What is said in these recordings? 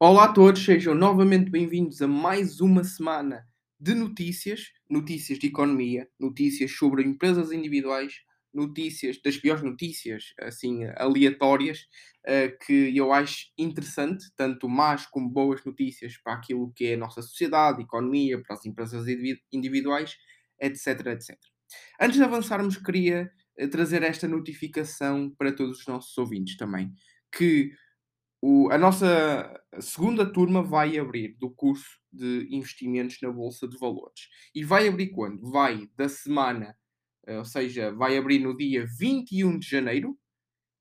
Olá a todos, sejam novamente bem-vindos a mais uma semana de notícias, notícias de economia, notícias sobre empresas individuais, notícias das piores notícias, assim, aleatórias, uh, que eu acho interessante, tanto más como boas notícias para aquilo que é a nossa sociedade, economia, para as empresas individuais, etc, etc. Antes de avançarmos, queria uh, trazer esta notificação para todos os nossos ouvintes também, que o, a nossa segunda turma vai abrir do curso de investimentos na Bolsa de Valores. E vai abrir quando? Vai da semana, eh, ou seja, vai abrir no dia 21 de janeiro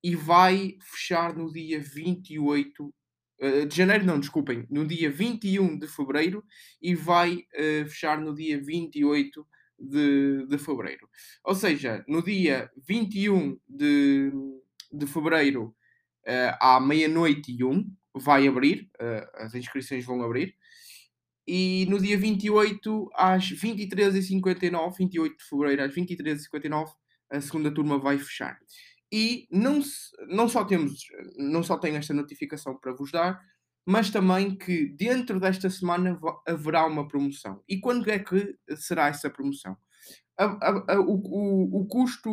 e vai fechar no dia 28 eh, de janeiro, não, desculpem, no dia 21 de fevereiro e vai uh, fechar no dia 28 de, de fevereiro. Ou seja, no dia 21 de, de fevereiro à meia-noite e um, vai abrir, uh, as inscrições vão abrir, e no dia 28 às 23h59, 28 de fevereiro às 23h59, a segunda turma vai fechar. E não, não só temos, não só tenho esta notificação para vos dar, mas também que dentro desta semana haverá uma promoção. E quando é que será essa promoção? A, a, a, o, o, o custo,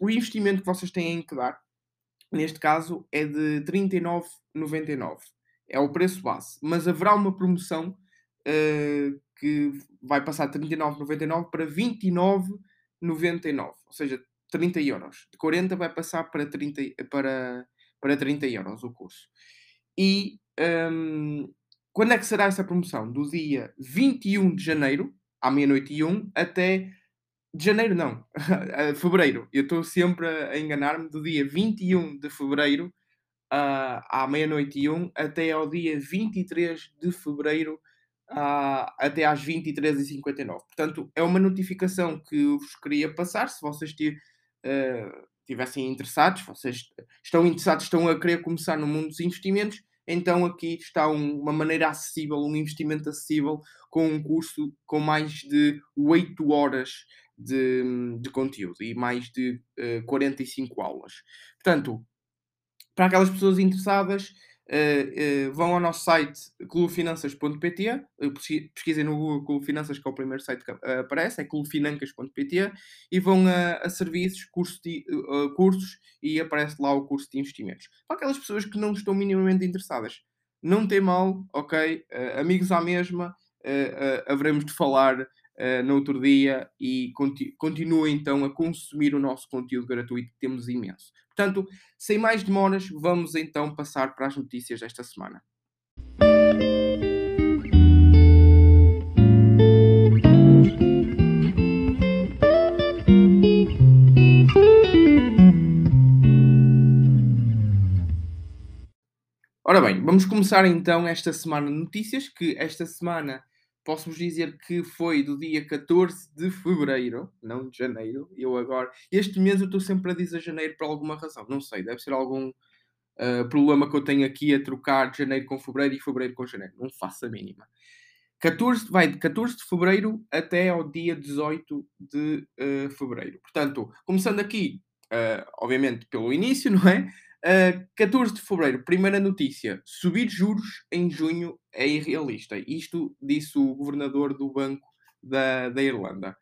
o investimento que vocês têm que dar neste caso é de 39,99. É o preço base. Mas haverá uma promoção uh, que vai passar de 39,99 para 29,99. Ou seja, 30 euros. De 40 vai passar para 30, para, para 30 euros o curso. E um, ehm, quando é que será essa promoção? Do dia 21 de janeiro, à meia-noite e 1, até de janeiro não, fevereiro. Eu estou sempre a enganar-me do dia 21 de fevereiro uh, à meia-noite e 1 até ao dia 23 de fevereiro uh, até às 23h59. Portanto, é uma notificação que eu vos queria passar. Se vocês uh, tivessem interessados, vocês estão interessados, estão a querer começar no mundo dos investimentos, então aqui está um, uma maneira acessível, um investimento acessível com um curso com mais de 8 horas de, de conteúdo e mais de uh, eh, 45 aulas. Portanto, para aquelas pessoas interessadas, uh, uh, vão ao nosso site clubefinanças.pt, pesquisem no Google Clube Finanças, que é o primeiro site que aparece, é clubefinancas.pt, e vão a, a serviços, cursos, de, cursos e aparece lá o curso de investimentos. Para aquelas pessoas que não estão minimamente interessadas, não tem mal, ok? amigos à mesma, haveremos de falar uh, no outro dia e conti continua então a consumir o nosso conteúdo gratuito que temos imenso. Portanto, sem mais demoras, vamos então passar para as notícias desta semana. Ora bem, vamos começar então esta semana de notícias, que esta semana posso-vos dizer que foi do dia 14 de fevereiro, não de janeiro. Eu agora, este mês eu estou sempre a dizer janeiro por alguma razão, não sei, deve ser algum uh, problema que eu tenho aqui a trocar de janeiro com fevereiro e fevereiro com janeiro, não faço a mínima. 14, vai de 14 de fevereiro até ao dia 18 de uh, fevereiro. Portanto, começando aqui, uh, obviamente, pelo início, não é? Uh, 14 de fevereiro, primeira notícia: subir juros em junho é irrealista. Isto disse o governador do Banco da, da Irlanda.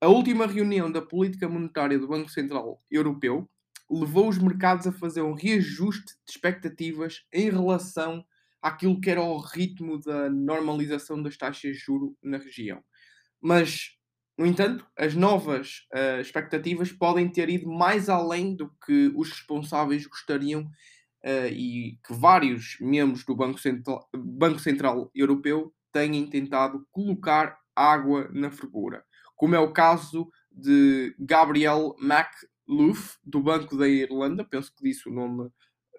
A última reunião da política monetária do Banco Central Europeu levou os mercados a fazer um reajuste de expectativas em relação àquilo que era o ritmo da normalização das taxas de juro na região. Mas no entanto, as novas uh, expectativas podem ter ido mais além do que os responsáveis gostariam uh, e que vários membros do Banco Central, Banco Central Europeu têm tentado colocar água na fervura, como é o caso de Gabriel McLuff, do Banco da Irlanda, penso que disse o nome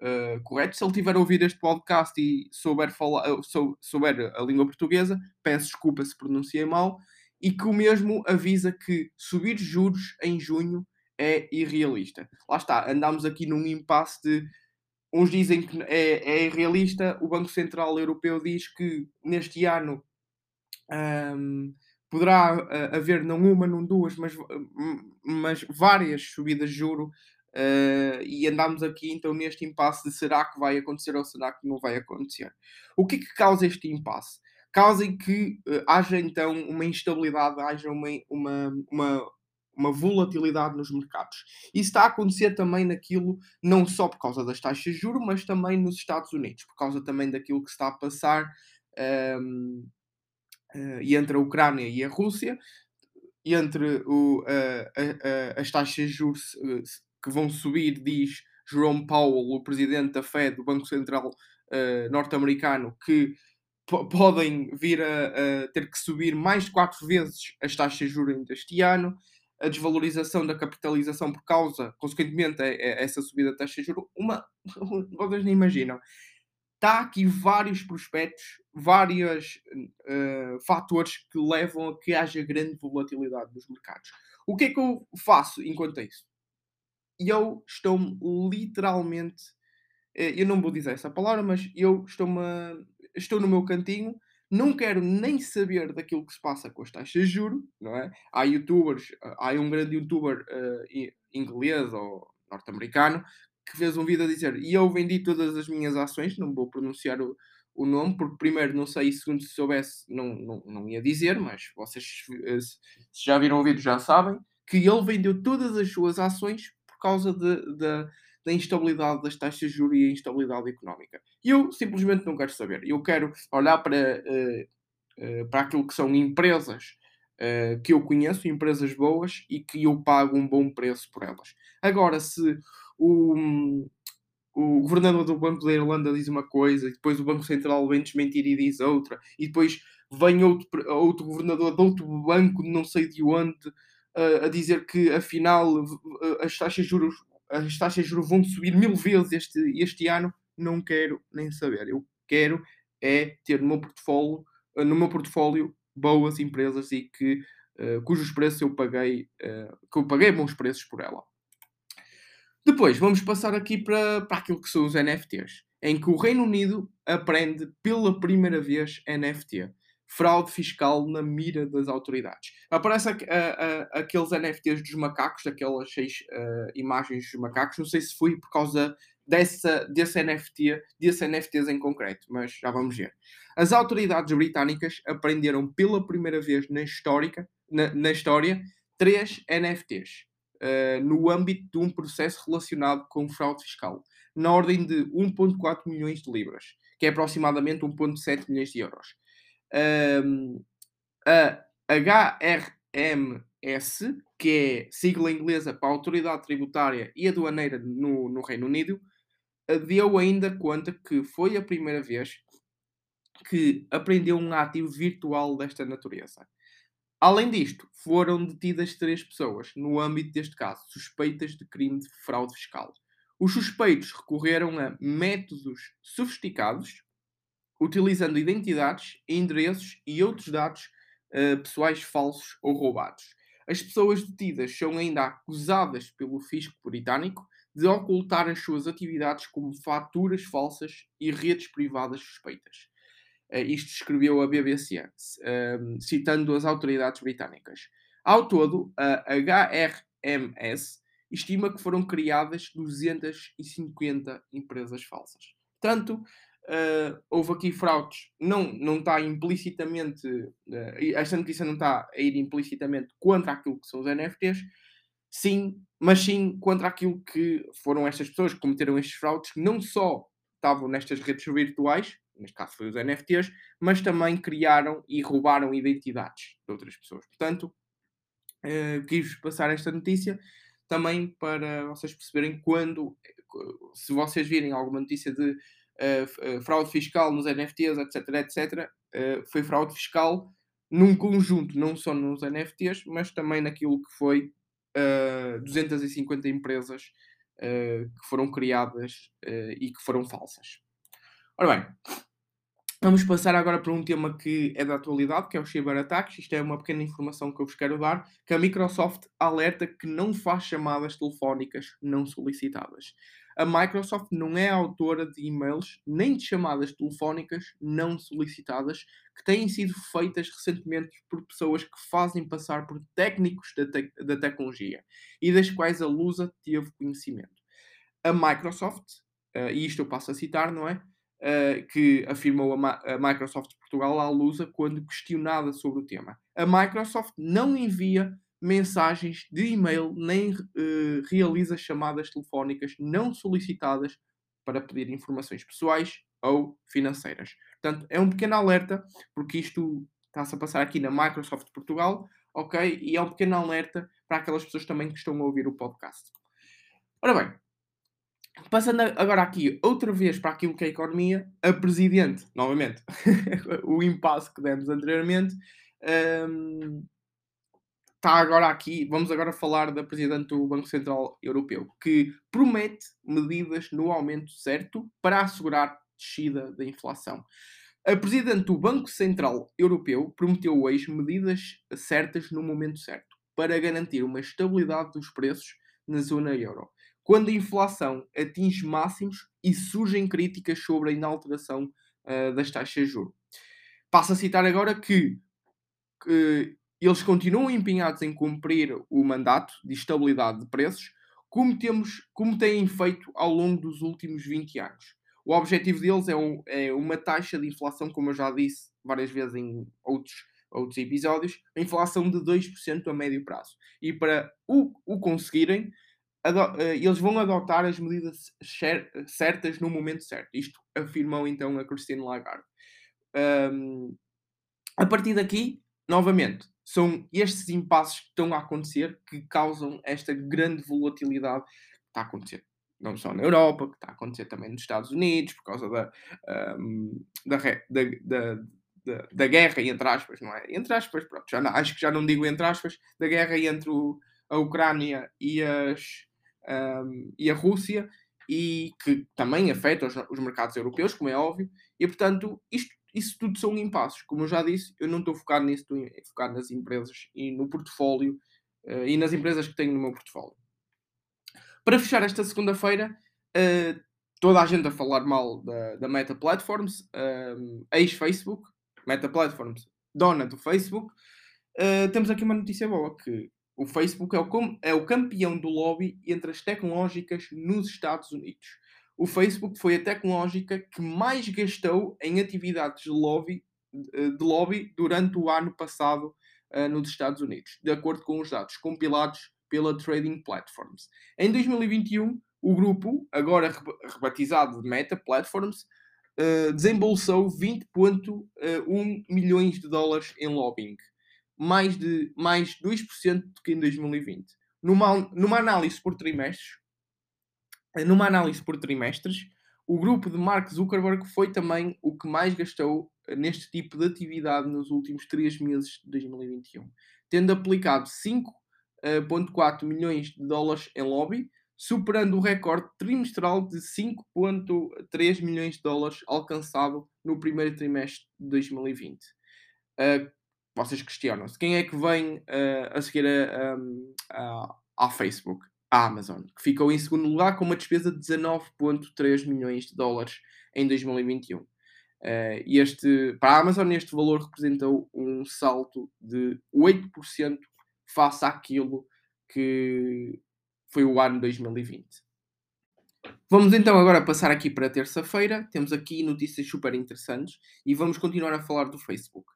uh, correto. Se ele tiver ouvido este podcast e souber, falar, souber a língua portuguesa, peço desculpa se pronunciei mal e que o mesmo avisa que subir juros em junho é irrealista. Lá está, andamos aqui num impasse de uns dizem que é, é irrealista, o Banco Central Europeu diz que neste ano um, poderá uh, haver não uma, não duas, mas, mas várias subidas de juro Uh, e andamos aqui então neste impasse de será que vai acontecer ou será que não vai acontecer. O que é que causa este impasse? Causa que uh, haja então uma instabilidade, haja uma, uma, uma, uma volatilidade nos mercados. Isso está a acontecer também naquilo, não só por causa das taxas de juros, mas também nos Estados Unidos, por causa também daquilo que está a passar um, uh, eh, entre a Ucrânia e a Rússia, e entre o, as taxas de juros que vão subir, diz Jerome Powell, o presidente da Fed, do Banco Central uh, norte-americano, que podem vir a, a, ter que subir mais de quatro vezes as taxas de juros deste ano, a desvalorização da capitalização por causa, consequentemente, a, a essa subida da taxa de juros, uma, vocês nem imaginam. Está aqui vários prospectos, vários uh, fatores que levam a que haja grande volatilidade nos mercados. O que é que eu faço enquanto isso? eu estou-me literalmente. Eh, eu não vou dizer essa palavra, mas eu estou-me. Estou no meu cantinho, não quero nem saber daquilo que se passa com as taxas de juros, não é? Há youtubers, há um grande youtuber uh, inglês ou norte-americano que fez um vídeo a dizer e eu vendi todas as minhas ações, não vou pronunciar o, o nome, porque primeiro não sei, e segundo se soubesse não, não, não ia dizer, mas vocês eh, se já viram o vídeo já sabem, que ele vendeu todas as suas ações causa de, de, da instabilidade das taxas de juros e a instabilidade económica. E eu simplesmente não quero saber. Eu quero olhar para, uh, uh, para aquilo que são empresas uh, que eu conheço, empresas boas e que eu pago um bom preço por elas. Agora, se o, o governador do Banco da Irlanda diz uma coisa, e depois o Banco Central vem desmentir e diz outra, e depois vem outro, outro governador de outro banco, não sei de onde, a dizer que afinal as taxas de juros, as taxas de juros vão subir mil vezes este, este ano, não quero nem saber. Eu quero é ter no meu portfólio, no meu portfólio boas empresas e que, uh, cujos preços eu paguei, uh, que eu paguei bons preços por ela. Depois, vamos passar aqui para, para aquilo que são os NFTs, em que o Reino Unido aprende pela primeira vez NFT fraude fiscal na mira das autoridades. Aparece a, a, a, aqueles NFTs dos macacos, aquelas seis uh, imagens dos macacos. Não sei se foi por causa dessa, desse NFT, desse NFTs em concreto, mas já vamos ver. As autoridades britânicas aprenderam pela primeira vez na, histórica, na, na história três NFTs uh, eh, no âmbito de um processo relacionado com fraude fiscal, na ordem de 1,4 milhões de libras, que é aproximadamente 1,7 milhões de euros um, a HRMS, que é sigla inglesa para a Autoridade Tributária e Aduaneira no, no Reino Unido, deu ainda conta que foi a primeira vez que apreendeu um ativo virtual desta natureza. Além disto, foram detidas três pessoas, no âmbito deste caso, suspeitas de crime de fraude fiscal. Os suspeitos recorreram a métodos sofisticados, utilizando identidades, endereços e outros dados uh, pessoais falsos ou roubados. As pessoas detidas são ainda acusadas pelo fisco britânico de ocultar as suas atividades como faturas falsas e redes privadas suspeitas. Uh, isto escreveu a BBC, uh, ehm, citando as autoridades britânicas. Ao todo, a HRMS estima que foram criadas 250 empresas falsas. Portanto, Uh, houve aqui fraudes, não, não está implicitamente, uh, esta notícia não está a ir implicitamente contra aquilo que são os NFTs, sim, mas sim contra aquilo que foram estas pessoas que cometeram estes fraudes, que não só estavam nestas redes virtuais, neste caso foi os NFTs, mas também criaram e roubaram identidades de outras pessoas. Portanto, uh, quis passar esta notícia também para vocês perceberem quando, se vocês virem alguma notícia de fraude fiscal nos NFTs, etc, etc, uh, foi fraude fiscal num conjunto, não só nos NFTs, mas também naquilo que foi uh, 250 empresas uh, que foram criadas e que foram falsas. Ora bem, vamos passar agora para um tema que é da atualidade, que é o cyberataques. Isto é uma pequena informação que eu vos quero dar, que a Microsoft alerta que não faz chamadas telefónicas não solicitadas. A Microsoft não é autora de e-mails nem de chamadas telefónicas não solicitadas que têm sido feitas recentemente por pessoas que fazem passar por técnicos da, te da tecnologia e das quais a Lusa teve conhecimento. A Microsoft, uh, e isto eu passo a citar, não é? Uh, que afirmou a, a, Microsoft Portugal à Lusa quando questionada sobre o tema. A Microsoft não envia mensagens de e-mail nem uh, realiza chamadas telefónicas não solicitadas para pedir informações pessoais ou financeiras. Portanto, é um pequeno alerta, porque isto está-se a passar aqui na Microsoft Portugal, ok? E é um pequeno alerta para aquelas pessoas também que estão a ouvir o podcast. Ora bem, passando agora aqui outra vez para aquilo que é a economia, a Presidente, novamente, o impasse que demos anteriormente, um, está agora aqui, vamos agora falar da Presidente do Banco Central Europeu, que promete medidas no aumento certo para assegurar descida da inflação. A Presidente do Banco Central Europeu prometeu hoje medidas certas no momento certo para garantir uma estabilidade dos preços na zona euro, quando a inflação atinge máximos e surgem críticas sobre a inalteração uh, das taxas de juros. Passo a citar agora que, que eles continuam empenhados em cumprir o mandato de estabilidade de preços, como, temos, como têm feito ao longo dos últimos 20 anos. O objetivo deles é, um, é uma taxa de inflação, como eu já disse várias vezes em outros, outros episódios, a inflação de 2% a médio prazo. E para o, o conseguirem, eh, eles vão adotar as medidas certas no momento certo. Isto afirmou então a Christine Lagarde. Um, a partir daqui, novamente, são estes impasses que estão a acontecer que causam esta grande volatilidade que está a acontecer. Não só na Europa, que está a acontecer também nos Estados Unidos, por causa da, um, da, da, da, da, da, guerra, entre aspas, não é? Entre aspas, pronto, já não, acho que já não digo entre aspas, da guerra entre o, a Ucrânia e, as, um, e a Rússia, e que também afeta os, os mercados europeus, como é óbvio, e portanto isto isso tudo são impassos. Como eu já disse, eu não estou focado nisso, estou focado nas empresas e no portfólio uh, e nas empresas que tenho no meu portfólio. Para fechar esta segunda-feira, uh, toda a gente a falar mal da, da Meta Platforms, uh, ex-Facebook, Meta Platforms, dona do Facebook. Uh, temos aqui uma notícia boa, que o Facebook é o, é o campeão do lobby entre as tecnológicas nos Estados Unidos o Facebook foi a tecnológica que mais gastou em atividades de lobby, eh, de lobby durante o ano passado uh, nos Estados Unidos, de acordo com os dados compilados pela Trading Platforms. Em 2021, o grupo, agora rebatizado de Meta Platforms, uh, desembolsou 20,1 milhões de dólares em lobbying, mais de mais 2% do que em 2020. Numa, numa análise por trimestres, numa análise por trimestres, o grupo de Mark Zuckerberg foi também o que mais gastou eh, neste tipo de atividade nos últimos três meses de 2021, tendo aplicado 5,4 eh, milhões de dólares em lobby, superando o recorde trimestral de 5,3 milhões de dólares alcançado no primeiro trimestre de 2020. Uh, eh, vocês questionam-se quem é que vem uh, a seguir a, a, a, Facebook? A Amazon, que ficou em segundo lugar com uma despesa de 19,3 milhões de dólares em 2021. Uh, eh, este, para a Amazon, este valor representou um salto de 8% face àquilo que foi o ano 2020. Vamos então agora passar aqui para terça-feira. Temos aqui notícias super interessantes e vamos continuar a falar do Facebook,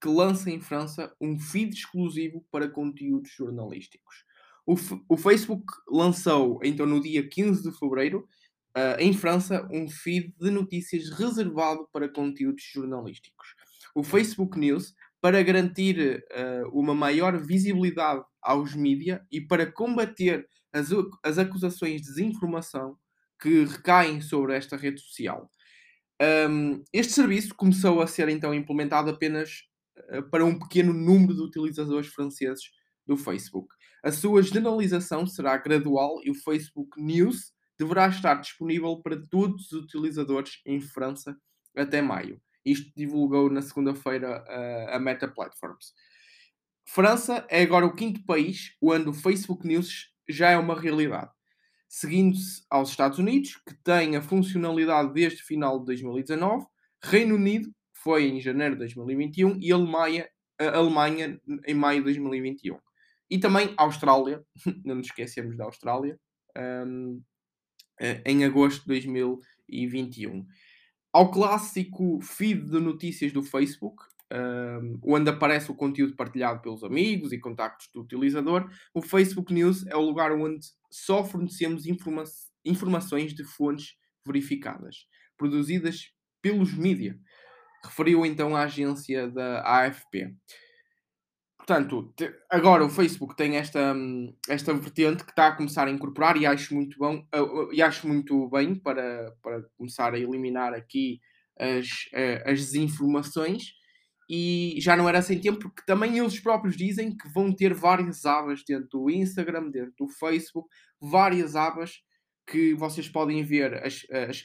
que lança em França um feed exclusivo para conteúdos jornalísticos. O, o Facebook lançou, então, no dia 15 de fevereiro, uh, em França, um feed de notícias reservado para conteúdos jornalísticos. O Facebook News, para garantir uh, uma maior visibilidade aos mídias e para combater as, as acusações de desinformação que recaem sobre esta rede social. Um, este serviço começou a ser então implementado apenas uh, para um pequeno número de utilizadores franceses do Facebook. A sua generalização será gradual e o Facebook News deverá estar disponível para todos os utilizadores em França até maio. Isto divulgou na segunda-feira a Meta Platforms. França é agora o quinto país onde o Facebook News já é uma realidade. seguindo-se aos Estados Unidos, que tem a funcionalidade desde final de 2019, Reino Unido, foi em janeiro de 2021, e Alemanha, a Alemanha em maio de 2021. E também Austrália, não nos esquecemos da Austrália, um, eh, em agosto de 2021. Ao clássico feed de notícias do Facebook, um, onde aparece o conteúdo partilhado pelos amigos e contactos do utilizador, o Facebook News é o lugar onde só fornecemos informa informações de fontes verificadas, produzidas pelos mídia, referiu então a agência da AFP. Portanto, agora o Facebook tem esta, esta vertente que está a começar a incorporar e acho muito bom e acho muito bem para, para começar a eliminar aqui as, eh, as desinformações. E já não era sem tempo porque também eles próprios dizem que vão ter várias abas dentro do Instagram, dentro do Facebook, várias abas que vocês podem ver as, as,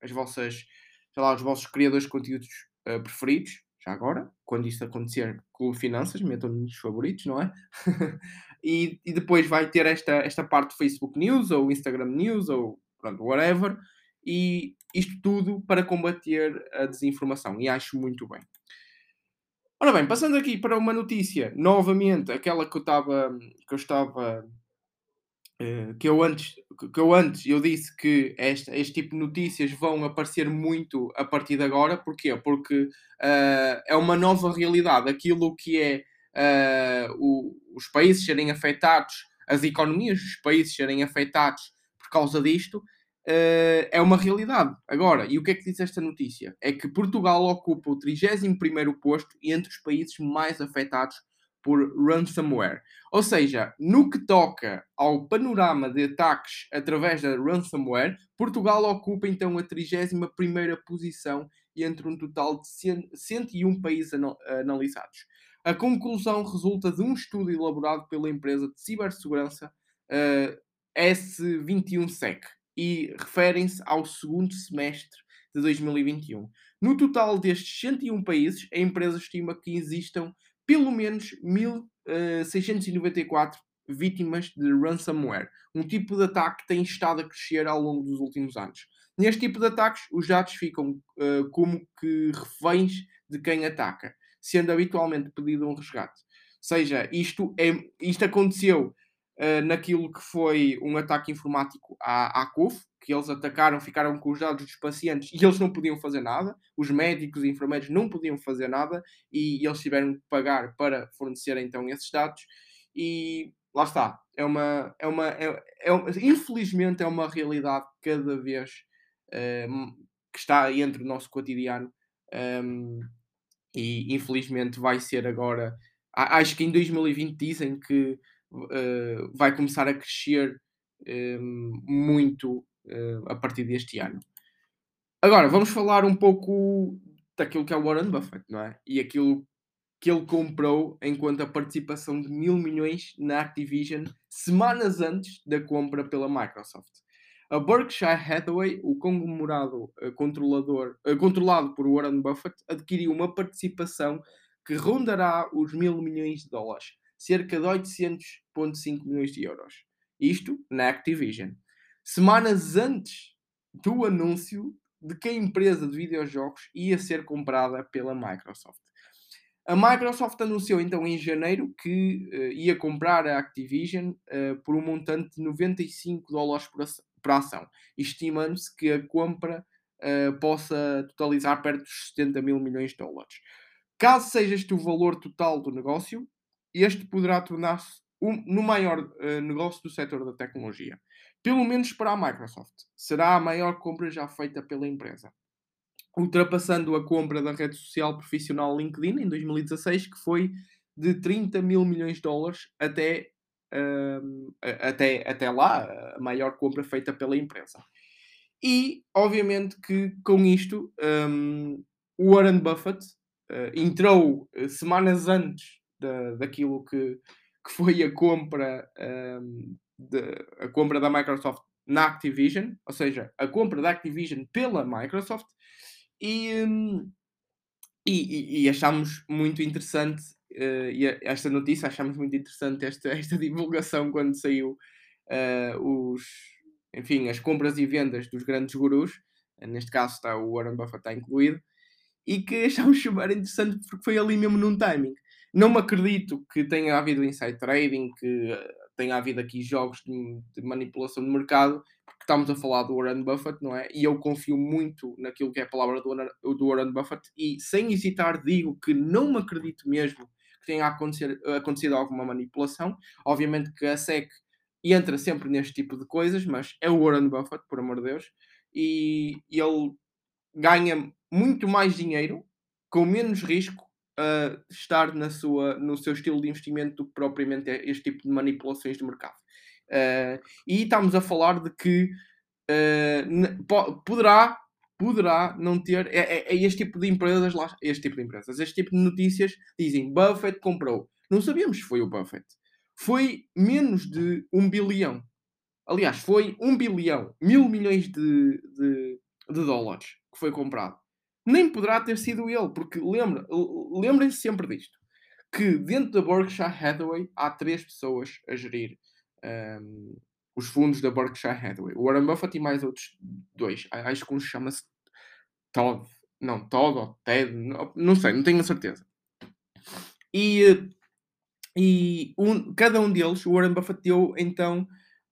as vossas, sei lá, os vossos criadores de conteúdos uh, preferidos já agora, quando isto acontecer com finanças, metam nos favoritos, não é? e, e, depois vai ter esta, esta parte do Facebook News ou Instagram News ou pronto, whatever, e isto tudo para combater a desinformação, e acho muito bem. Ora bem, passando aqui para uma notícia, novamente, aquela que eu estava que eu estava que eu antes que eu antes eu disse que este, este tipo de notícias vão aparecer muito a partir de agora, porquê? Porque uh, é uma nova realidade, aquilo que é uh, o, os países serem afetados, as economias dos países serem afetados por causa disto, uh, é uma realidade. Agora, e o que é que diz esta notícia? É que Portugal ocupa o 31 posto entre os países mais afetados por ransomware. Ou seja, no que toca ao panorama de ataques através da ransomware, Portugal ocupa então a 31 posição entre um total de 101 países analisados. A conclusão resulta de um estudo elaborado pela empresa de cibersegurança uh, S21Sec e referem-se ao segundo semestre de 2021. No total destes 101 países, a empresa estima que existam pelo menos 1.694 eh, vítimas de ransomware, um tipo de ataque que tem estado a crescer ao longo dos últimos anos. Neste tipo de ataques, os dados ficam uh, como que reféns de quem ataca, sendo habitualmente pedido um resgate. Ou seja, isto, é, isto aconteceu uh, naquilo que foi um ataque informático à, à CUF, que eles atacaram, ficaram com os dados dos pacientes e eles não podiam fazer nada, os médicos e enfermeiros não podiam fazer nada e eles tiveram que pagar para fornecer então esses dados. E lá está, é uma, é uma, é, é infelizmente é uma realidade cada vez um, que está entre o nosso cotidiano um, e infelizmente vai ser agora, acho que em 2020 dizem que uh, vai começar a crescer um, muito uh, a partir deste ano. Agora, vamos falar um pouco daquilo que é o Warren Buffett, não é? E aquilo que ele comprou enquanto a participação de mil milhões na Activision semanas antes da compra pela Microsoft. A Berkshire Hathaway, o conglomerado uh, controlador, controlado por Warren Buffett, adquiriu uma participação que rondará os mil milhões de dólares, cerca de 800,5 milhões de euros. Isto na Activision semanas antes do anúncio de que a empresa de videojogos ia ser comprada pela Microsoft. A Microsoft anunciou então em janeiro que uh, ia comprar a Activision uh, por um montante de 95 dólares por, por ação, estimando-se que a compra uh, possa totalizar perto dos 70 mil milhões de dólares. Caso seja este o valor total do negócio, este poderá tornar-se um, no maior negócio do setor da tecnologia pelo menos para a Microsoft. Será a maior compra já feita pela empresa. Ultrapassando a compra da rede social profissional LinkedIn em 2016, que foi de 30 mil milhões de dólares até, uh, até, até lá, a maior compra feita pela empresa. E, obviamente, que com isto, um, o Warren Buffett uh, entrou uh, semanas antes da, daquilo que, que foi a compra um, de, a compra da Microsoft na Activision, ou seja, a compra da Activision pela Microsoft, e, hum, e, e, achamos muito interessante uh, esta notícia, achamos muito interessante esta, esta divulgação quando saiu uh, os, enfim, as compras e vendas dos grandes gurus, neste caso está o Warren Buffett está incluído, e que achámos super interessante porque foi ali mesmo num timing. Não me acredito que tenha havido inside trading, que eh, tenha havido aqui jogos de, de, manipulação de mercado, porque estamos a falar do Warren Buffett, não é? E eu confio muito naquilo que é a palavra do, do Warren Buffett e sem hesitar digo que não me acredito mesmo que tenha acontecido alguma manipulação. Obviamente que a SEC entra sempre neste tipo de coisas, mas é o Warren Buffett, por amor de Deus, e ele ganha muito mais dinheiro com menos risco a estar na sua, no seu estilo de investimento do que propriamente este tipo de manipulações de mercado. Uh, e estamos a falar de que uh, poderá, poderá não ter. É, é, é, este tipo de empresas, lá, este tipo de empresas, este tipo de notícias dizem Buffett comprou. Não sabíamos se foi o Buffett. Foi menos de um bilhão. Aliás, foi um bilhão, mil milhões de, de, de dólares que foi comprado nem poderá ter sido ele, porque lembra, lembrem-se sempre disto: que dentro da Berkshire Hathaway há três pessoas a gerir um, os fundos da Berkshire Hathaway. O Warren Buffett e mais outros dois. Acho que um chama-se Todd. Não, Todd ou Ted, não, não sei, não tenho a certeza. E, e um, cada um deles, o Warren Buffett deu então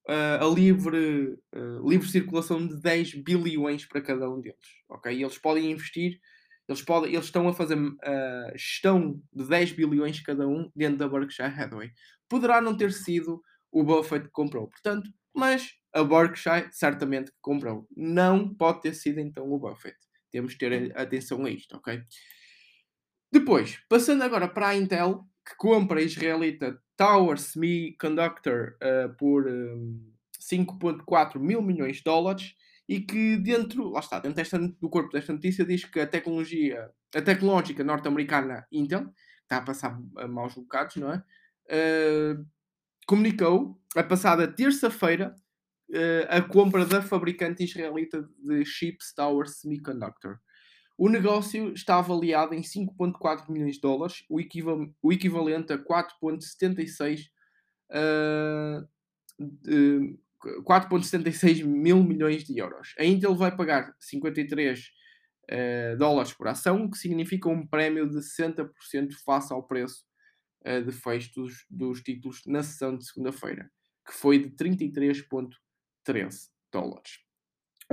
uh, a livre, uh, livre circulação de 10 bilhões para cada um deles. Okay? E eles podem investir, eles, podem, eles estão a fazer uh, gestão de 10 bilhões cada um dentro da Berkshire Hathaway. Poderá não ter sido o Buffett que comprou, portanto, mas a Berkshire certamente que comprou. Não pode ter sido então o Buffett. Temos de ter atenção a isto, ok? Depois, passando agora para a Intel, que compra a israelita Tower Semiconductor uh, por um, 5,4 mil milhões de dólares e que dentro, lá está, dentro desta, do corpo desta notícia diz que a tecnologia, a tecnológica norte-americana Intel, está a passar a maus bocados, não é? Uh, comunicou, a passada terça-feira, uh, a compra da fabricante israelita de chips Tower Semiconductor. O negócio está avaliado em 5,4 milhões de dólares, o, equival o equivalente a 4,76 uh, 4,76 mil milhões de euros. A Intel vai pagar 53 uh, ah, dólares por ação, o que significa um prémio de 60% face ao preço uh, de fecho dos, dos títulos na sessão de segunda-feira, que foi de 33,13 dólares.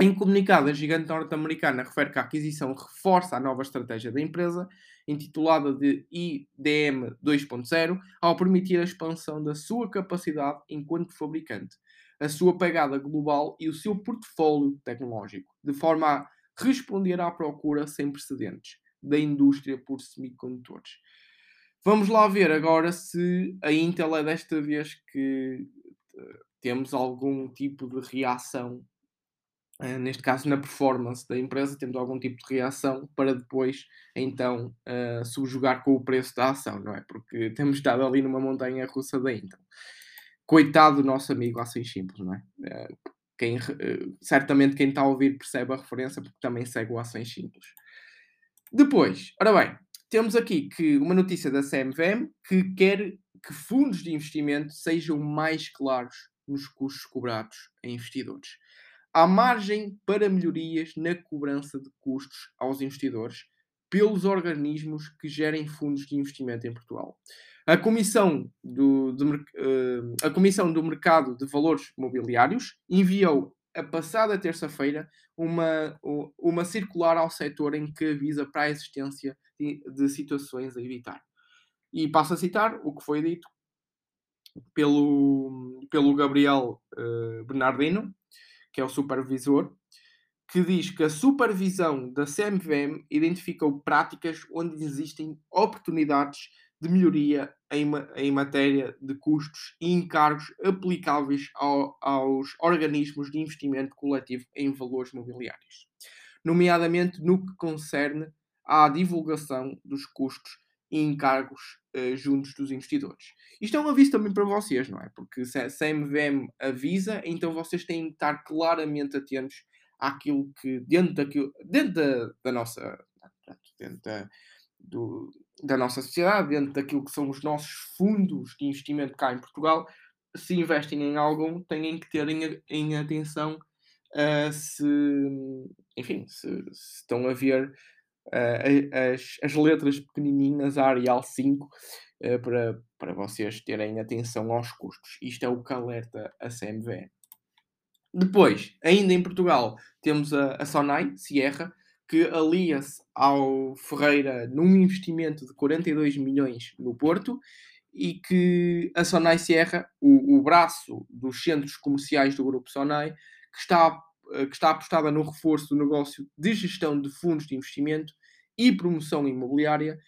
Em comunicado, a gigante norte-americana refere que a aquisição reforça a nova estratégia da empresa, intitulada de IDM 2.0, ao permitir a expansão da sua capacidade enquanto fabricante, a sua pegada global e o seu portfólio tecnológico, de forma a responder à procura sem precedentes da indústria por semicondutores. Vamos lá ver agora se a Intel é desta vez que eh, temos algum tipo de reação Uh, neste caso na performance da empresa, temos algum tipo de reação para depois então uh, subjugar com o preço da ação, não é? Porque temos estado ali numa montanha russa da Intel. Coitado do nosso amigo Ações Simples, não é? Uh, quem, certamente quem está a ouvir percebe a referência porque também segue o Ações Simples. Depois, ora bem, temos aqui que uma notícia da CMVM que quer que fundos de investimento sejam mais claros nos custos cobrados a investidores há margem para melhorias na cobrança de custos aos investidores pelos organismos que gerem fundos de investimento em Portugal. A Comissão do, de, uh, a Comissão do Mercado de Valores Mobiliários enviou a passada terça-feira uma, uma circular ao setor em que avisa para a existência de, de situações a evitar. E passo a citar o que foi dito pelo, pelo Gabriel uh, Bernardino, que é o supervisor, que diz que a supervisão da CMVM identificou práticas onde existem oportunidades de melhoria em, em matéria de custos e encargos aplicáveis ao, aos organismos de investimento coletivo em valores mobiliários, nomeadamente no que concerne à divulgação dos custos e encargos uh, juntos dos investidores. Isto é um aviso também para vocês, não é? Porque se a CMVM avisa, então vocês têm que estar claramente atentos àquilo que, dentro, daquilo, dentro da, da nossa. Dentro da, do, da nossa sociedade, dentro daquilo que são os nossos fundos de investimento cá em Portugal, se investem em algum, têm que ter em, em atenção uh, se, enfim, se, se, estão a ver as, as letras pequenininhas, Arial 5, uh, para, para vocês terem atenção aos custos. Isto é o que alerta a CMVE. Depois, ainda em Portugal, temos a, a Sonai, Sierra, que alia-se ao Ferreira num investimento de 42 milhões no Porto e que a Sonai Sierra, o, o braço dos centros comerciais do Grupo Sonai, que está, eh, que está apostada no reforço do negócio de gestão de fundos de investimento e promoção imobiliária,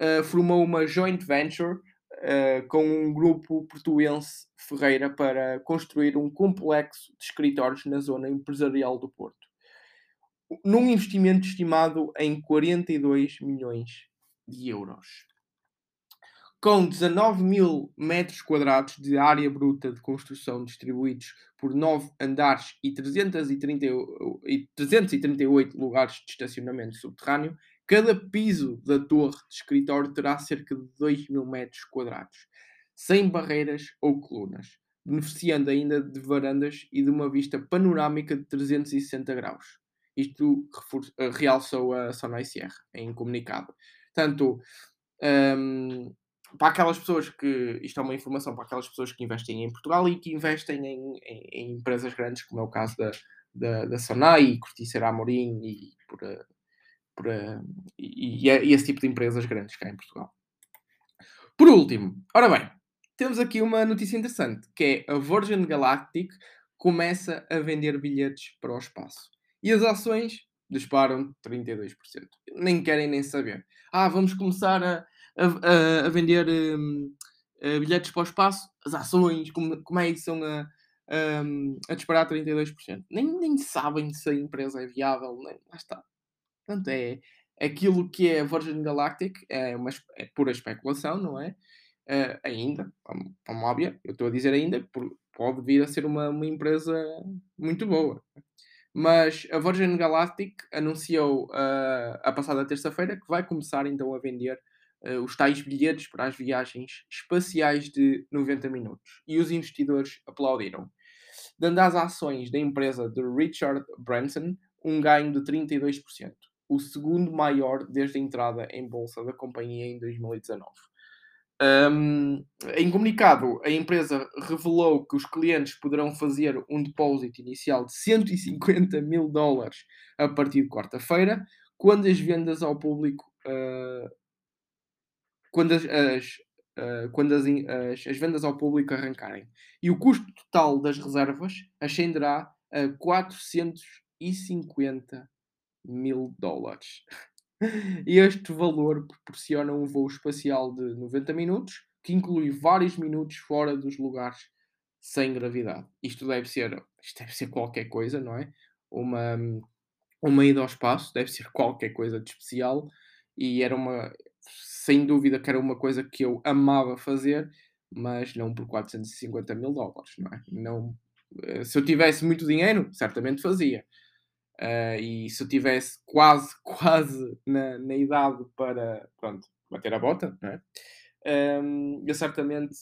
uh, formou uma joint venture uh, com um grupo portuense Ferreira para construir um complexo de escritórios na zona empresarial do Porto num investimento estimado em 42 milhões de euros. Com 19 mil metros quadrados de área bruta de construção distribuídos por 9 andares e 330, e 338 lugares de estacionamento subterrâneo, cada piso da torre de escritório terá cerca de 2 mil metros quadrados, sem barreiras ou colunas, beneficiando ainda de varandas e de uma vista panorâmica de 360 graus. Isto realçou a Sonai Sierra em comunicado. Tanto um, para aquelas pessoas que. Isto é uma informação para aquelas pessoas que investem em Portugal e que investem em, em, em empresas grandes, como é o caso da, da, da Sonai, Corticeira Amorim e, por, por, uh, e, e, esse tipo de empresas grandes cá em Portugal. Por último, ora bem, temos aqui uma notícia interessante, que é a Virgin Galactic começa a vender bilhetes para o espaço. E as ações disparam 32%. Nem querem nem saber. Ah, vamos começar a, a, a vender um, a bilhetes para o espaço. As ações, como, como é que são a, a, hum, a disparar 32%? Nem, nem sabem se a empresa é viável. Nem, lá está. Portanto, é aquilo que é Virgin Galactic, é, uma, é pura especulação, não é? Uh, ainda, como, como óbvio, eu estou a dizer ainda, pode vir a ser uma, uma empresa muito boa. Mas a Virgin Galactic anunciou uh, a passada terça-feira que vai começar então a vender uh, os tais bilhetes para as viagens espaciais de 90 minutos. E os investidores aplaudiram, dando às ações da empresa de Richard Branson um ganho de 32%, o segundo maior desde a entrada em bolsa da companhia em 2019. Um, em comunicado, a empresa revelou que os clientes poderão fazer um depósito inicial de 150 mil dólares a partir de quarta-feira, quando as vendas ao público. Uh, quando as, as uh, quando as, as, as, vendas ao público arrancarem. E o custo total das reservas ascenderá a 450 mil dólares. E este valor proporciona um voo espacial de 90 minutos, que inclui vários minutos fora dos lugares sem gravidade. Isto deve ser, isto deve ser qualquer coisa, não é? Uma, uma ida ao espaço deve ser qualquer coisa de especial e era uma, sem dúvida que era uma coisa que eu amava fazer, mas não por 450 mil dólares, não é? Não, eh, se eu tivesse muito dinheiro, certamente fazia. Uh, e se eu tivesse quase, quase na, na idade para pronto, bater a bota, não é? Um, eu certamente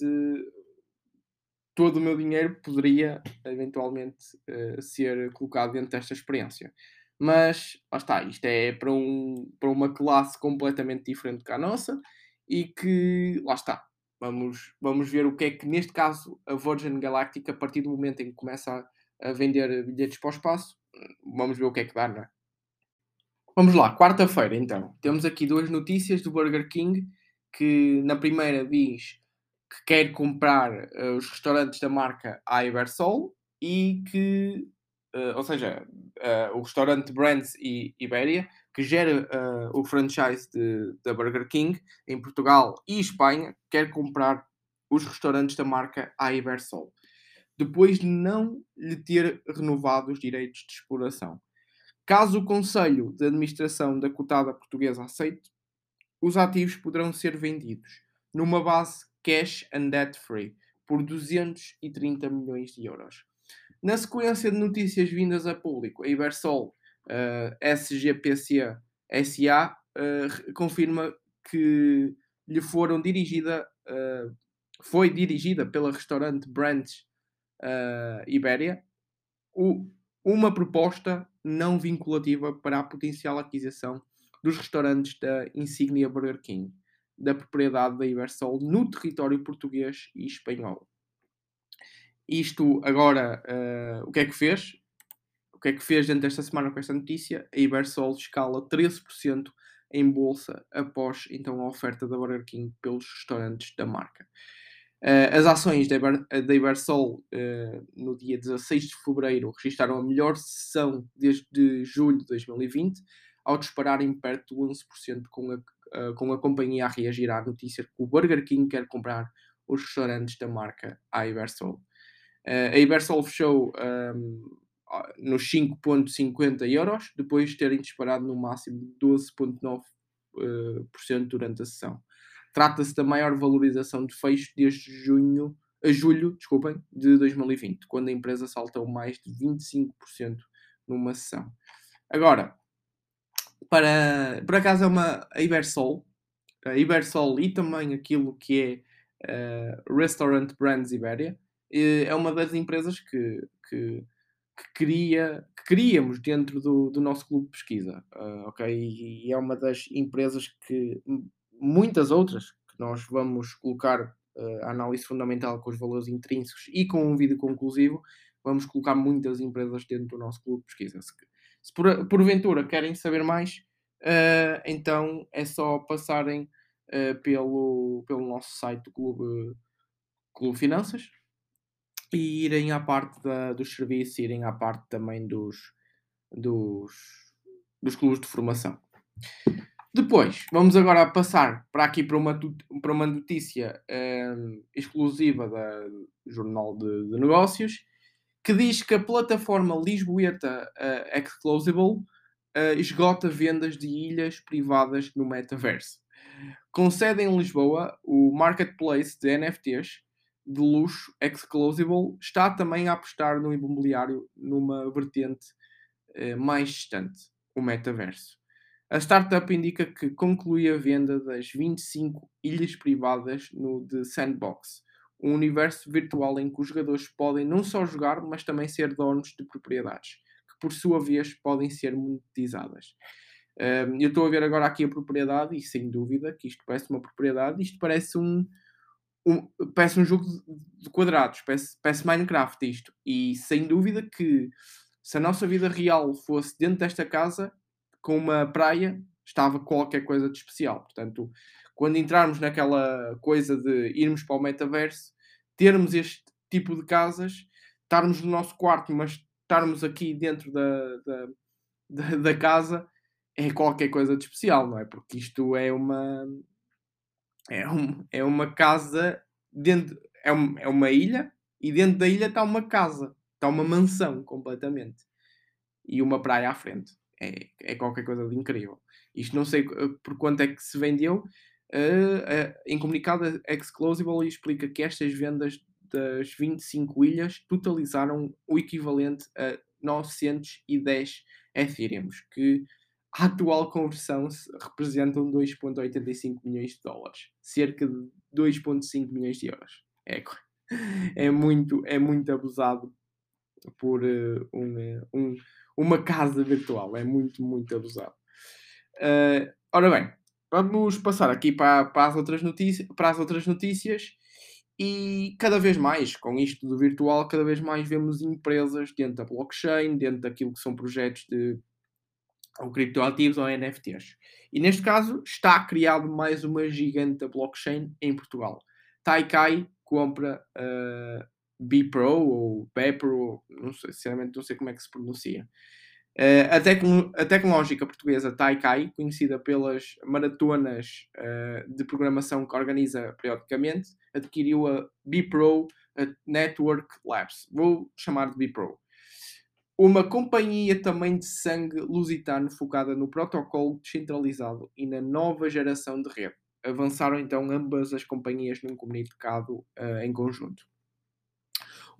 todo o meu dinheiro poderia eventualmente uh, ser colocado dentro desta experiência. Mas lá está, isto é para, um, para uma classe completamente diferente que a nossa e que lá está. Vamos, vamos ver o que é que, neste caso, a Virgin Galactic, a partir do momento em que começa a, a vender bilhetes para o espaço, vamos ver o que é que dá, não é? Vamos lá, quarta-feira então. Temos aqui duas notícias do Burger King que na primeira diz que quer comprar uh, os restaurantes da marca Ibersol e que, uh, ou seja, uh, o restaurante Brands e Iberia, que gera o franchise da Burger King em Portugal e Espanha, quer comprar os restaurantes da marca Ibersol depois de não lhe ter renovado os direitos de exploração. Caso o Conselho de Administração da cotada portuguesa aceite, os ativos poderão ser vendidos numa base cash and debt free por 230 milhões de euros. Na sequência de notícias vindas a público, a Ibersol uh, SGPC SA uh, confirma que lhe foram dirigida uh, foi dirigida pela restaurante Brands uh, Ibéria, o, uma proposta não vinculativa para a potencial aquisição dos restaurantes da Insignia Burger King, da propriedade da Ibersol no território português e espanhol. Isto agora, uh, o que é que fez? O que é que fez dentro desta semana com esta notícia? A Ibersol escala 13% em bolsa após então a oferta da Burger King pelos restaurantes da marca. Uh, as ações da, Iber, da Ibersol uh, no dia 16 de fevereiro registraram a melhor sessão desde julho de 2020, ao dispararem perto de 11%, com a, com a companhia a reagir à notícia que o Burger King quer comprar os restaurantes da marca à Ibersol. a Ibersol fechou um, nos 5,50 euros, depois de terem disparado no máximo de 12,9% durante a sessão. Trata-se da maior valorização de fecho desde junho, a julho desculpem, de 2020, quando a empresa saltou mais de 25% numa sessão. Agora, para, por acaso é uma Ibersol, a Ibersol e também aquilo que é uh, Restaurant Brands Iberia, é uma das empresas que, que, que, queria, que queríamos dentro do, do nosso clube de pesquisa, uh, ok? E, e, é uma das empresas que muitas outras que nós vamos colocar uh, a análise fundamental com os valores intrínsecos e com um vídeo conclusivo, vamos colocar muitas empresas dentro do nosso clube de pesquisa. Se, se por, porventura querem saber mais, uh, então é só passarem uh, pelo, pelo nosso site do Clube, Clube Finanças e irem à parte da, dos serviços, irem à parte também dos, dos, dos clubes de formação. Depois, vamos agora passar para aqui para uma, para uma notícia um, exclusiva do Jornal de, de, Negócios, que diz que a plataforma lisboeta uh, Exclosible uh, esgota vendas de ilhas privadas no metaverso. Com sede em Lisboa, o marketplace de NFTs de luxo Exclosible está também a apostar no imobiliário numa vertente uh, mais distante, o metaverso. A startup indica que conclui a venda das 25 ilhas privadas no The Sandbox, um universo virtual em que os jogadores podem não só jogar, mas também ser donos de propriedades, que por sua vez podem ser monetizadas. Um, eu estou a ver agora aqui a propriedade e sem dúvida que isto parece uma propriedade, isto parece um, um, parece um jogo de quadrados, parece, parece Minecraft isto. E sem dúvida que se a nossa vida real fosse dentro desta casa, com uma praia estava qualquer coisa de especial. Portanto, quando entrarmos naquela coisa de irmos para o metaverso, termos este tipo de casas, estarmos no nosso quarto, mas estarmos aqui dentro da, da, da, da casa, é qualquer coisa de especial, não é? Porque isto é uma. É, um, é uma casa dentro. É, um, é uma ilha e dentro da ilha está uma casa, está uma mansão completamente. E uma praia à frente é, é qualquer coisa de incrível. Isto não sei eh, por quanto é que se vendeu. Uh, uh, em comunicado, a Exclosible explica que estas vendas das 25 ilhas totalizaram o equivalente a 910 Ethereum, que a atual conversão representam 2,85 milhões de dólares, cerca de 2,5 milhões de euros. É, é, muito, é muito abusado por uh, um, um uma casa virtual. É muito, muito abusado. Uh, ora bem, vamos passar aqui para, para, as outras notícias, para as outras notícias e cada vez mais, com isto do virtual, cada vez mais vemos empresas dentro da blockchain, dentro daquilo que são projetos de ou criptoativos ou NFTs. E neste caso está criado mais uma gigante blockchain em Portugal. Taikai compra uh, Bipro ou Bepro, não sei, sinceramente não sei como é que se pronuncia. Uh, a, tecno a, tecnológica portuguesa Taikai, conhecida pelas maratonas uh, de programação que organiza periodicamente, adquiriu a Bipro a Network Labs. Vou chamar de Bipro. Uma companhia também de sangue lusitano focada no protocolo descentralizado e na nova geração de rede. Avançaram então ambas as companhias num comunicado uh, em conjunto.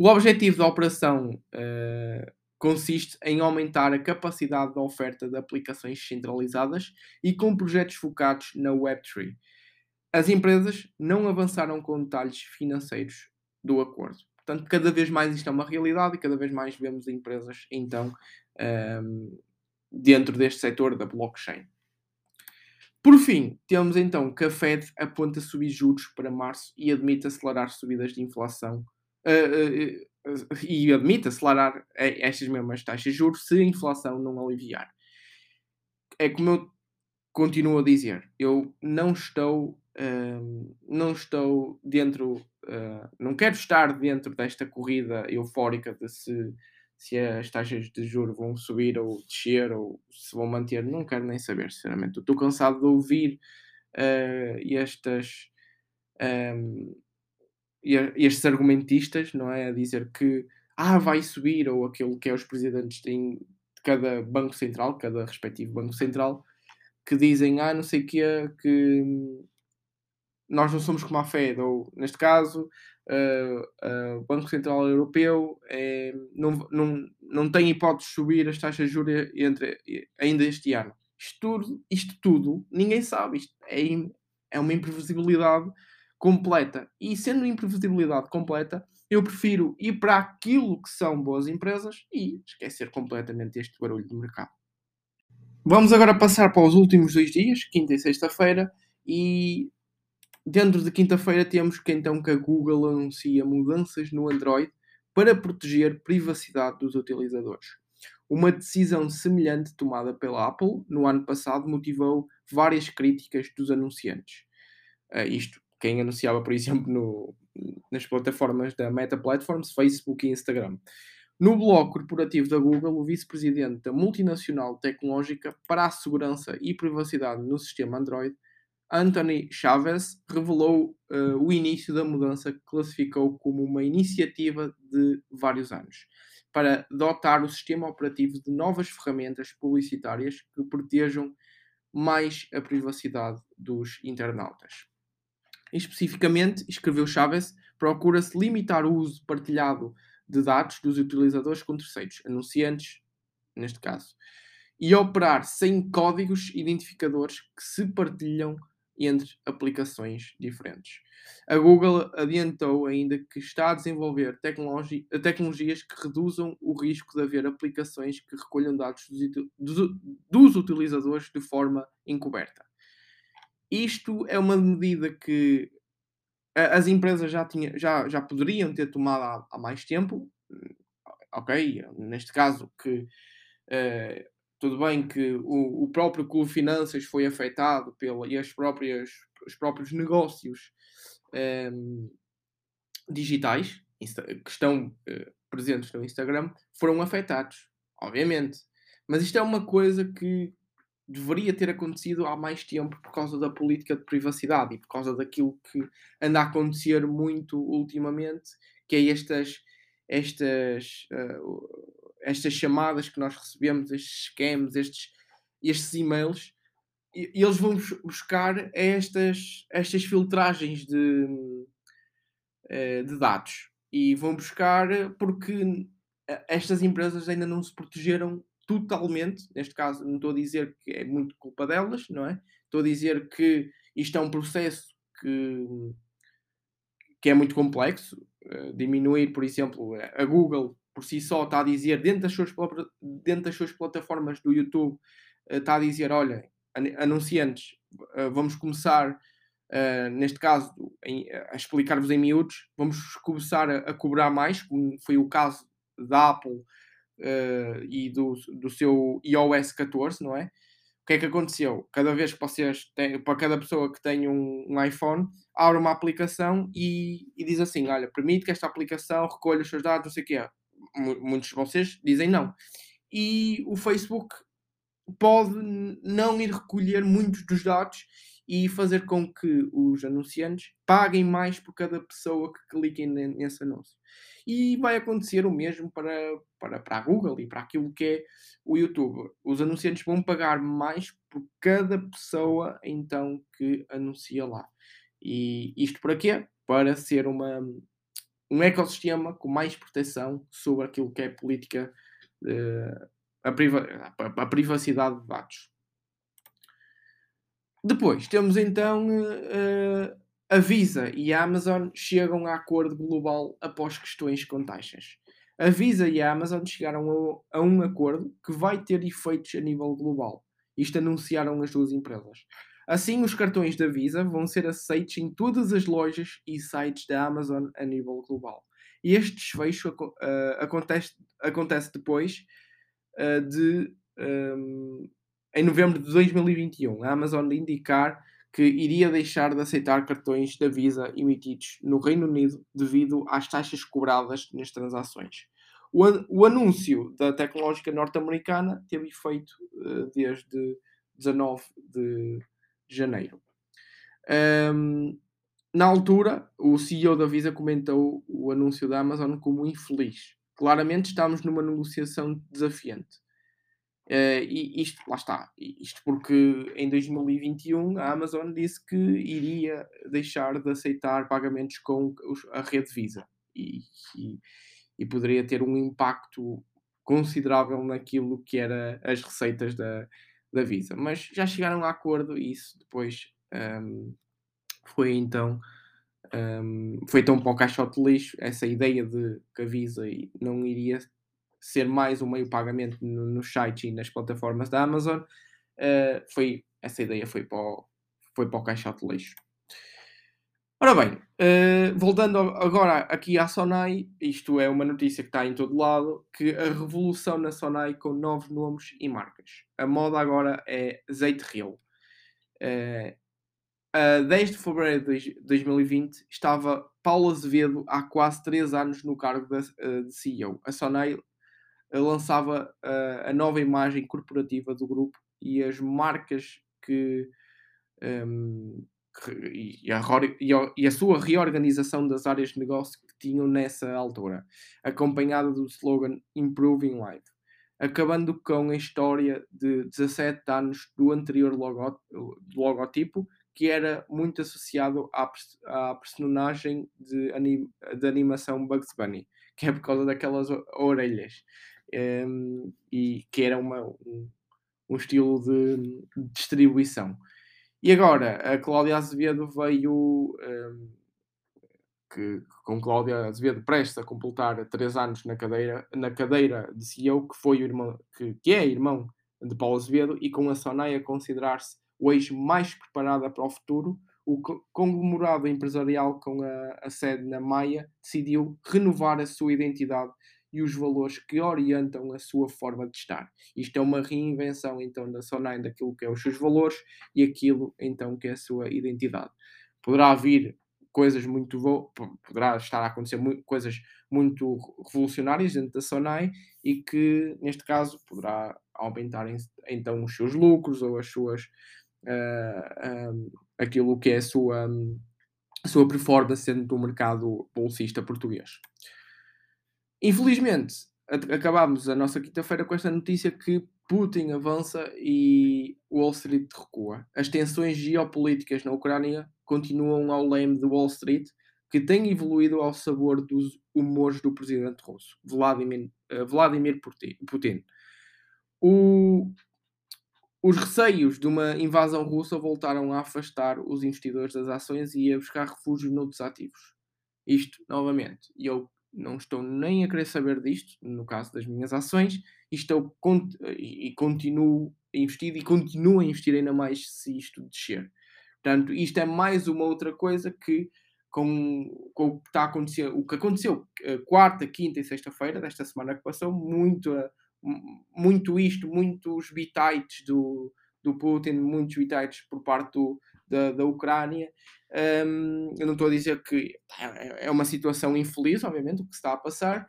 O objetivo da operação uh, consiste em aumentar a capacidade da oferta de aplicações centralizadas e com projetos focados na Web3. as empresas não avançaram com detalhes financeiros do acordo. Portanto, cada vez mais isto é uma realidade e cada vez mais vemos empresas, então, um, ehm, dentro deste setor da blockchain. Por fim, temos então que a Fed aponta subir juros para março e admite acelerar subidas de inflação uh, uh, uh, e admite acelerar estas mesmas taxas de juros se a inflação não aliviar. É como eu continuo a dizer, eu não estou, uh, não estou dentro, não quero estar dentro desta corrida eufórica de se, se as taxas de juros vão subir ou descer ou se vão manter, não quero nem saber, sinceramente. estou cansado de ouvir estas. Um, estes argumentistas, não é? A dizer que ah, vai subir, ou aquilo que é os presidentes de cada banco central, cada respectivo banco central, que dizem, ah, não sei o que que nós não somos como a Fed, ou neste caso, uh, uh, o Banco Central Europeu é, não, não, não tem hipótese de subir as taxas de juros entre, ainda este ano. Isto tudo, isto tudo ninguém sabe, isto é, é uma imprevisibilidade completa. E sendo imprevisibilidade completa, eu prefiro ir para aquilo que são boas empresas e esquecer completamente este barulho de mercado. Vamos agora passar para os últimos dois dias, quinta e sexta-feira, e dentro de quinta-feira temos que então que a Google anuncia mudanças no Android para proteger privacidade dos utilizadores. Uma decisão semelhante tomada pela Apple no ano passado motivou várias críticas dos anunciantes. Uh, isto, quem anunciava, por exemplo, no, nas plataformas da Meta Platforms, Facebook e Instagram. No blog corporativo da Google, o vice-presidente da multinacional tecnológica para a segurança e privacidade no sistema Android, Anthony Chavez, revelou uh, o início da mudança que classificou como uma iniciativa de vários anos para dotar o sistema operativo de novas ferramentas publicitárias que protejam mais a privacidade dos internautas. Especificamente, escreveu Chavez, procura-se limitar o uso partilhado de dados dos utilizadores com terceiros, anunciantes, neste caso, e operar sem códigos identificadores que se partilham entre aplicações diferentes. A Google adiantou ainda que está a desenvolver tecnologi tecnologias que reduzam o risco de haver aplicações que recolham dados dos, dos, dos utilizadores de forma encoberta. Isto é uma medida que as empresas já, tinha, já, já poderiam ter tomado há, há mais tempo, ok, neste caso que uh, tudo bem que o, o próprio Clube Finanças foi afetado pela, e as próprias, os próprios negócios ehm, digitais que estão uh, presentes no Instagram foram afetados, obviamente. Mas isto é uma coisa que deveria ter acontecido há mais tempo por causa da política de privacidade e por causa daquilo que anda a acontecer muito ultimamente, que é estas, estas, uh, estas chamadas que nós recebemos, estes scams, estes, estes e-mails, e, eles vão buscar estas, estas filtragens de, uh, de dados. E vão buscar porque estas empresas ainda não se protegeram totalmente, neste caso não estou a dizer que é muito culpa delas, não é? Estou a dizer que isto é um processo que, que é muito complexo. Uh, diminuir, por exemplo, a Google por si só está a dizer, dentro das suas, dentro das suas plataformas do YouTube, uh, está a dizer, olha, anunciantes, uh, vamos começar, neste caso, a explicar-vos em miúdos, vamos começar a cobrar mais, como foi o caso da Apple uh, e do, do seu iOS 14, não é? O que é que aconteceu? Cada vez que vocês têm, para cada pessoa que tem um, um iPhone, abre uma aplicação e, e, diz assim: olha, permite que esta aplicação recolha os seus dados, não sei o quê. Muitos de vocês dizem não. E o Facebook pode não ir recolher muitos dos dados e fazer com que os anunciantes paguem mais por cada pessoa que cliquem nesse anúncio. E vai acontecer o mesmo para, para, para a Google e para aquilo que é o YouTube. Os anunciantes vão pagar mais por cada pessoa então que anuncia lá. E isto para quê? Para ser uma, um ecossistema com mais proteção sobre aquilo que é política, uh, a, priva a privacidade de dados. Depois temos então uh, a Visa e a Amazon chegam a acordo global após questões com taxas. A Visa e a Amazon chegaram a, a um acordo que vai ter efeitos a nível global. Isto anunciaram as duas empresas. Assim, os cartões da Visa vão ser aceitos em todas as lojas e sites da Amazon a nível global. E este desfecho uh, acontece, acontece depois uh, de, um, em novembro de 2021, a Amazon indicar que iria deixar de aceitar cartões da Visa emitidos no Reino Unido devido às taxas cobradas nas transações. O, o anúncio da tecnológica norte-americana teve efeito uh, desde 19 de janeiro. Um, na altura, o CEO da Visa comentou o anúncio da Amazon como infeliz. Claramente estamos numa negociação desafiante. Uh, e isto, lá está, isto porque em 2021 a Amazon disse que iria deixar de aceitar pagamentos com a rede Visa e, e, e poderia ter um impacto considerável naquilo que era as receitas da, da Visa. Mas já chegaram a acordo e isso depois um, foi então um, foi então para o caixote lixo essa ideia de que a Visa não iria ser mais um meio pagamento no, no site e nas plataformas da Amazon, uh, foi, essa ideia foi para o, foi para o caixote lixo. Ora bem, uh, voltando agora aqui à Sonai, isto é uma notícia que está em todo lado, que a revolução na Sonai com novos nomes e marcas. A moda agora é Zeite Real. Uh, a 10 de fevereiro de 2020 estava Paulo Azevedo há quase 3 anos no cargo de, de CEO. A Sonai lançava uh, a nova imagem corporativa do grupo e as marcas que, um, e, a, e, a, sua reorganização das áreas de negócio que tinham nessa altura, acompanhada do slogan Improving Life, acabando com a história de 17 anos do anterior logo, logotipo, que era muito associado à, à personagem de, anim, de animação Bugs Bunny, que é por causa daquelas orelhas, um, e que era uma, um, um estilo de distribuição. E agora, a Cláudia Azevedo veio, um, que, com Cláudia Azevedo prestes a completar três anos na cadeira, na cadeira de CEO, que, foi o irmão, que, que é irmão de Paulo Azevedo, e com a Sonai a considerar-se eixo mais preparada para o futuro, o conglomerado empresarial com a, a, sede na Maia decidiu renovar a sua identidade e os valores que orientam a sua forma de estar. Isto é uma reinvenção então da Sonai daquilo que é os seus valores e aquilo então que é a sua identidade. Poderá vir coisas muito poderá estar a acontecer coisas muito revolucionárias dentro da Sonai e que neste caso poderá aumentar então os seus lucros ou as suas uh, aquilo que é a sua, um, a sua performance dentro do mercado bolsista português. Infelizmente, acabámos a nossa quinta-feira com esta notícia que Putin avança e Wall Street recua. As tensões geopolíticas na Ucrânia continuam ao leme de Wall Street, que tem evoluído ao sabor dos humores do presidente russo, Vladimir, uh, Vladimir Putin. O, os receios de uma invasão russa voltaram a afastar os investidores das ações e a buscar refúgio noutros ativos. Isto, novamente, eu não estou nem a querer saber disto, no caso das minhas ações, e, estou, e continuo investido e continuo a investir ainda mais se isto descer. Portanto, isto é mais uma outra coisa que, com, com o, que está a acontecer, o que aconteceu eh, quarta, quinta e sexta-feira desta semana que passou, muito, muito isto, muitos bitites do, do Putin, muitos bitites por parte do, da, da Ucrânia, um, eu não estou a dizer que é, é uma situação infeliz, obviamente, o que está a passar,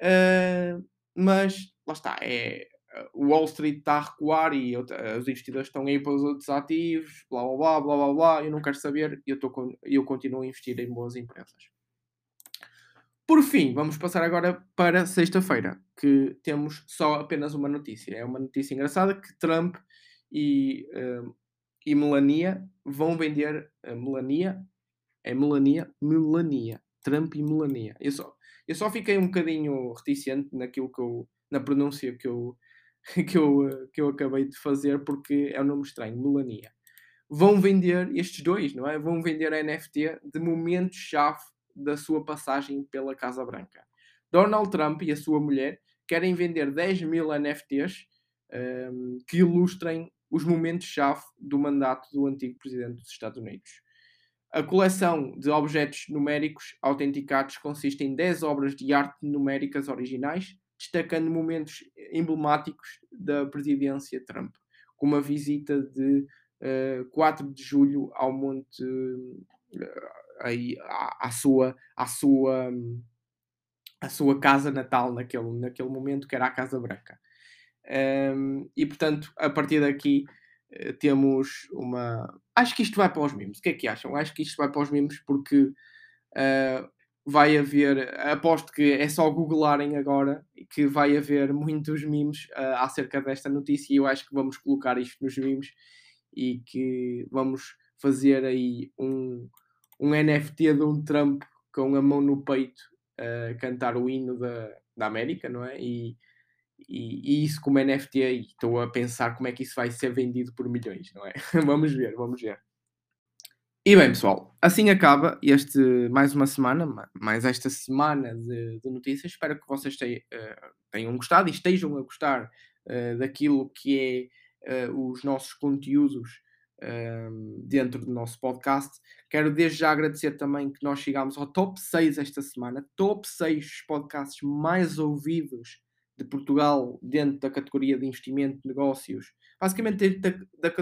uh, mas lá está, é, o Wall Street está a recuar e eu, os investidores estão aí para os outros ativos, blá blá blá blá blá, blá eu não quero saber, eu, eu continuo a investir em boas empresas. Por fim, vamos passar agora para sexta-feira, que temos só apenas uma notícia. É uma notícia engraçada que Trump e uh, e Melania vão vender a Melania. É Melania? Melania. Trump e Melania. Eu só, eu só fiquei um bocadinho reticente naquilo que eu, na pronúncia que eu, que eu, que eu acabei de fazer, porque é um nome estranho, Melania. vão vender estes dois, não é? Vão vender a NFT de momentos-chave da sua passagem pela Casa Branca. Donald Trump e a sua mulher querem vender 10 mil NFTs um, ehm, que ilustrem os momentos-chave do mandato do antigo presidente dos Estados Unidos. A coleção de objetos numéricos autenticados consiste em 10 obras de arte numéricas originais, destacando momentos emblemáticos da presidência Trump, como a visita de uh, eh, 4 de julho ao Monte uh, aí, à, à, sua à sua a sua casa natal naquele, naquele momento, que era a Casa Branca. Um, e portanto, a partir daqui uh, temos uma. Acho que isto vai para os mimos. O que é que acham? Acho que isto vai para os mimos porque uh, vai haver. Aposto que é só googlarem agora que vai haver muitos mimos uh, acerca desta notícia e eu acho que vamos colocar isto nos mimos e que vamos fazer aí um, um NFT de um Trump com a mão no peito a cantar o hino da, da América, não é? E, e, e, isso como NFT, estou a pensar como é que isso vai ser vendido por milhões, não é? vamos ver, vamos ver. E bem, pessoal, assim acaba este mais uma semana, mais esta semana de, de notícias. Espero que vocês uh, tenham gostado e estejam a gostar uh, daquilo que é uh, os nossos conteúdos dentro do nosso podcast. Quero desde já agradecer também que nós chegámos ao top 6 esta semana, top 6 podcasts mais ouvidos de Portugal dentro da categoria de investimento, negócios, basicamente dentro da, da,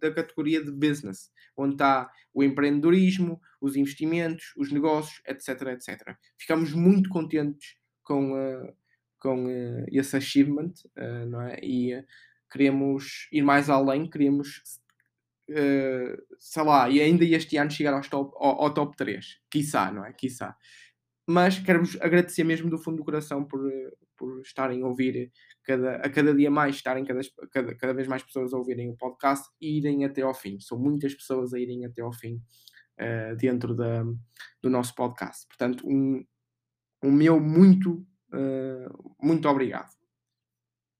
da categoria de business, onde está o empreendedorismo, os investimentos, os negócios, etc, etc. Ficamos muito contentes com, uh, com uh, esse achievement, uh, não é? E queremos ir mais além, queremos Uh, sei lá, e ainda este ano chegar top, ao, ao, top 3, quiçá, não é? Quiçá. Mas quero-vos agradecer mesmo do fundo do coração por, por estarem a ouvir cada, a cada dia mais, estarem cada, cada, cada vez mais pessoas a ouvirem o podcast e irem até ao fim. São muitas pessoas a irem até ao fim uh, dentro da, do nosso podcast. Portanto, um, um meu muito, uh, muito obrigado.